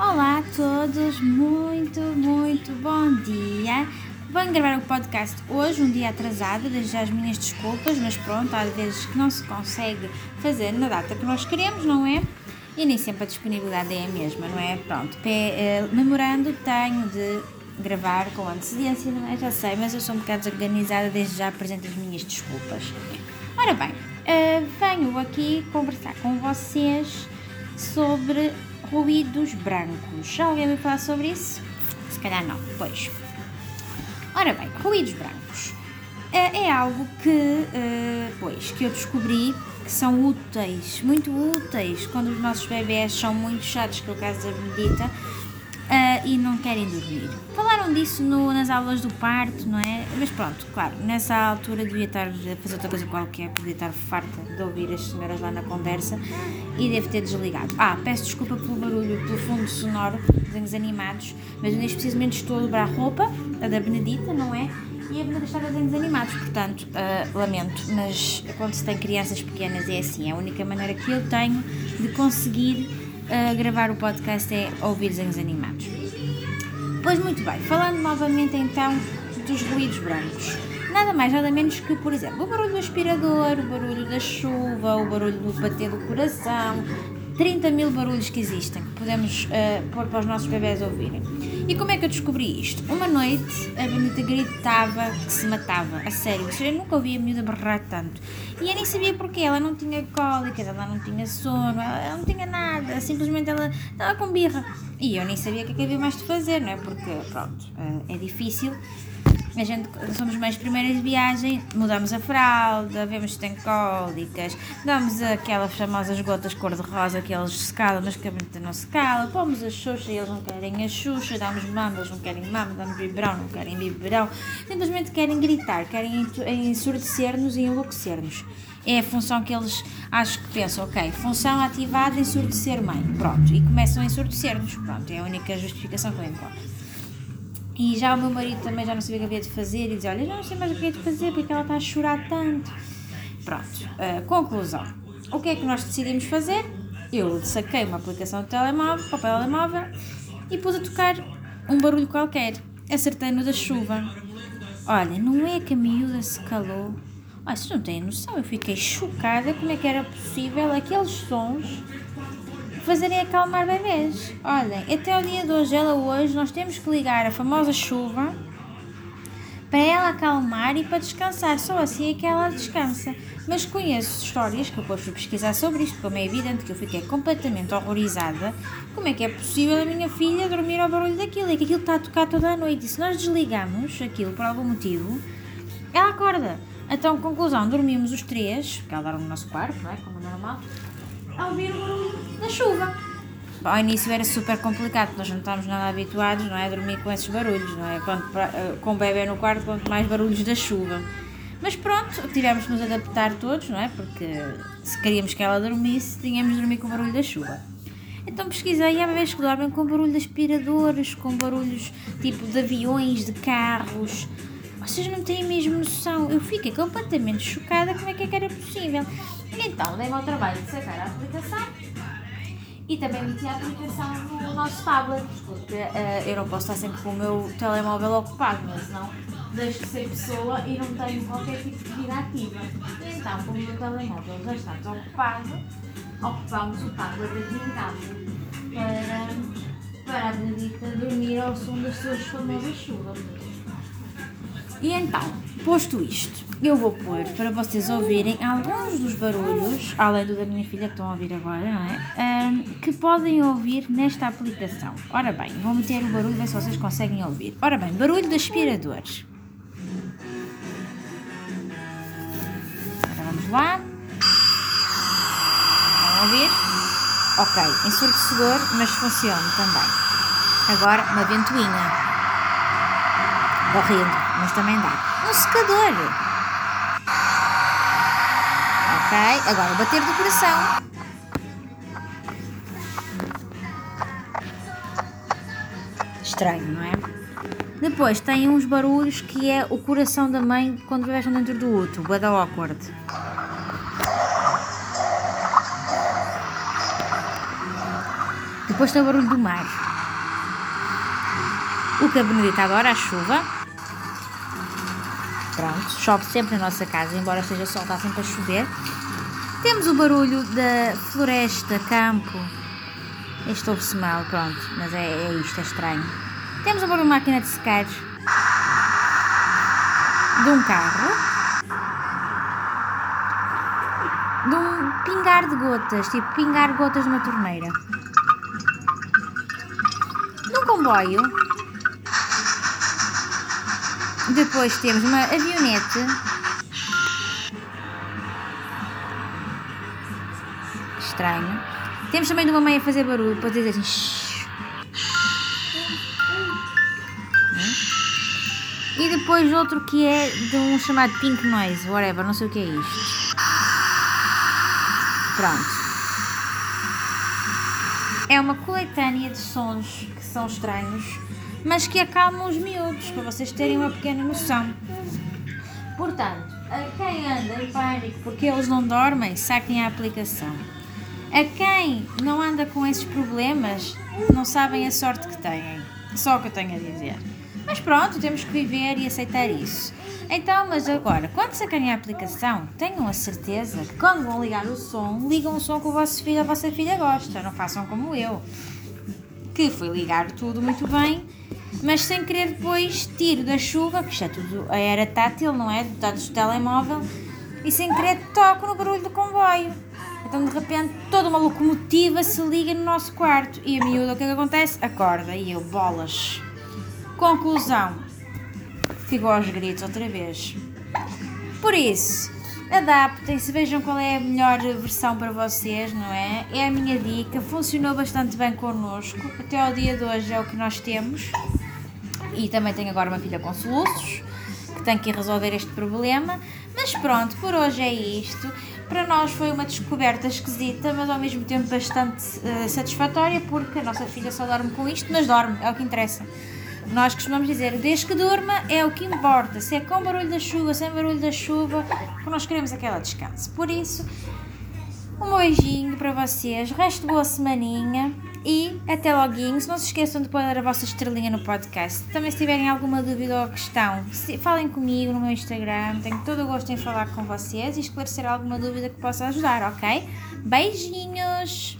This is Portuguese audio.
Olá a todos, muito, muito bom dia. Venho gravar o podcast hoje, um dia atrasado, desde já as minhas desculpas, mas pronto, há vezes que não se consegue fazer na data que nós queremos, não é? E nem sempre a disponibilidade é a mesma, não é? Pronto, eh, memorando, tenho de gravar com antecedência, não é? Já sei, mas eu sou um bocado desorganizada, desde já apresento as minhas desculpas. Ora bem, uh, venho aqui conversar com vocês sobre ruídos brancos. Já alguém me falar sobre isso? Se calhar não, pois. Ora bem, ruídos brancos é, é algo que, uh, pois, que eu descobri que são úteis, muito úteis, quando os nossos bebés são muito chatos, que é o caso da Benedita, uh, e não querem dormir. Falaram disso no, nas aulas do parto, não é? Mas pronto, claro, nessa altura devia estar a fazer outra coisa qualquer, podia estar farta de ouvir as senhoras lá na conversa e deve ter desligado. Ah, peço desculpa pelo barulho, pelo fundo sonoro, desenhos animados, mas neste precisamente estou a dobrar roupa, a da Benedita, não é? E a Benedita está a desenhos animados, portanto, uh, lamento, mas quando se tem crianças pequenas é assim, é a única maneira que eu tenho de conseguir uh, gravar o podcast é ouvir desenhos animados. Pois muito bem, falando novamente então dos ruídos brancos. Nada mais, nada menos que, por exemplo, o barulho do aspirador, o barulho da chuva, o barulho do bater do coração, 30 mil barulhos que existem que podemos uh, pôr para os nossos bebés ouvirem. E como é que eu descobri isto? Uma noite a Benita gritava que se matava, a sério, eu nunca ouvi a miúda berrar tanto. E eu nem sabia porquê, ela não tinha cólicas, ela não tinha sono, ela não tinha nada, simplesmente ela estava com birra. E eu nem sabia o que, é que havia mais de fazer, não é? Porque, pronto, uh, é difícil a gente, somos mães primeiras de viagem, mudamos a fralda, vemos se tem cólicas, damos aquelas famosas gotas cor-de-rosa que eles se calam, mas que a bonita não se cala, pomos a xuxa e eles não querem a xuxa, damos mama, eles não querem mama, damos biberão, não querem biberão, simplesmente querem gritar, querem ensurdecer-nos e enlouquecer-nos. É a função que eles acho que pensam, ok, função ativada, ensurdecer mãe, pronto, e começam a ensurdecer-nos, pronto, é a única justificação que eu encontro. E já o meu marido também já não sabia o que havia de fazer e dizia: Olha, já não sei mais o que é de fazer porque ela está a chorar tanto. Pronto, uh, conclusão. O que é que nós decidimos fazer? Eu saquei uma aplicação de telemóvel, papel telemóvel e pus a tocar um barulho qualquer. Acertei no da chuva. Olha, não é que a miúda se calou. Olha, vocês não têm noção, eu fiquei chocada como é que era possível aqueles sons fazerem acalmar bebês. Olhem, até o dia de hoje, ela hoje, nós temos que ligar a famosa chuva para ela acalmar e para descansar. Só assim é que ela descansa. Mas conheço histórias que eu depois fui pesquisar sobre isto, como é evidente que eu fiquei completamente horrorizada. Como é que é possível a minha filha dormir ao barulho daquilo? É que aquilo está a tocar toda a noite. E se nós desligamos aquilo por algum motivo, ela acorda. Então, conclusão, dormimos os três, porque ela dorme no nosso quarto, não é? Como é normal ao ouvir o barulho da chuva. Ao início era super complicado, nós não estávamos nada habituados não é, a dormir com esses barulhos, não é? Quanto, eh, com o bebê no quarto, quanto mais barulhos da chuva. Mas pronto, tivemos que nos adaptar todos, não é? Porque se queríamos que ela dormisse, tínhamos de dormir com o barulho da chuva. Então pesquisei e há bebês que dormem com barulho de aspiradores, com barulhos tipo de aviões, de carros. Vocês não têm mesmo noção. Eu fiquei completamente chocada como é que, é que era possível. Então, dei-me ao trabalho de sacar a aplicação e também meti a aplicação no nosso tablet, porque uh, eu não posso estar sempre com o meu telemóvel ocupado, mas senão deixo de ser pessoa e não tenho qualquer tipo de vida ativa. Então, como o meu telemóvel já está desocupado, ocupámos o tablet aqui em casa para, para a Benedita dormir ao som das suas famosas chuvas. E então, posto isto, eu vou pôr para vocês ouvirem alguns dos barulhos, além do da minha filha que estão a ouvir agora, não é? Um, que podem ouvir nesta aplicação. Ora bem, vou meter o barulho, ver se vocês conseguem ouvir. Ora bem, barulho de aspiradores. Agora vamos lá. Estão a ouvir? Ok, ensurdecedor, mas funciona também. Agora, uma ventoinha. Horrendo, mas também dá. Um secador. Ok, agora bater do coração. Estranho, não é? Depois tem uns barulhos que é o coração da mãe quando bebês dentro do outro, o da awkward. depois tem o barulho do mar. O que a Benedita adora, a chuva. Pronto, chove sempre na nossa casa, embora seja sol, está sempre a chover. Temos o barulho da floresta, campo. Este ouve-se mal, pronto, mas é, é isto, é estranho. Temos o barulho de máquina de secar. De um carro. De um pingar de gotas, tipo pingar gotas de uma torneira. De um comboio. Depois temos uma avionete. Estranho. Temos também de uma meia a fazer barulho para dizer assim. E depois outro que é de um chamado Pink Noise, whatever, não sei o que é isto. Pronto. É uma coletânea de sons que são estranhos, mas que acalmam os miúdos, para vocês terem uma pequena noção. Portanto, a quem anda em pânico porque eles não dormem, saquem a aplicação. A quem não anda com esses problemas, não sabem a sorte que têm. Só o que eu tenho a dizer. Mas pronto, temos que viver e aceitar isso. Então, mas agora, quando sacarem a aplicação, tenham a certeza que quando vão ligar o som, ligam o som que o vosso filho ou a vossa filha gosta. Não façam como eu, que fui ligar tudo muito bem, mas sem querer depois tiro da chuva, que isto é tudo a era tátil, não é? Dados do telemóvel, e sem querer toco no barulho do comboio. Então de repente toda uma locomotiva se liga no nosso quarto e a miúda o que é que acontece? Acorda e eu, bolas. Conclusão, ficou aos gritos outra vez. Por isso, adaptem-se, vejam qual é a melhor versão para vocês, não é? É a minha dica, funcionou bastante bem connosco, até ao dia de hoje é o que nós temos. E também tenho agora uma filha com soluços, que tem que resolver este problema. Mas pronto, por hoje é isto. Para nós foi uma descoberta esquisita, mas ao mesmo tempo bastante eh, satisfatória, porque a nossa filha só dorme com isto, mas dorme, é o que interessa. Nós costumamos dizer, desde que durma é o que importa. Se é com barulho da chuva, sem barulho da chuva, porque nós queremos aquela descanso. Por isso, um beijinho para vocês, resto boa semaninha e até logo. Não se esqueçam de pôr a vossa estrelinha no podcast. Também se tiverem alguma dúvida ou questão, falem comigo no meu Instagram. Tenho todo o gosto em falar com vocês e esclarecer alguma dúvida que possa ajudar, ok? Beijinhos!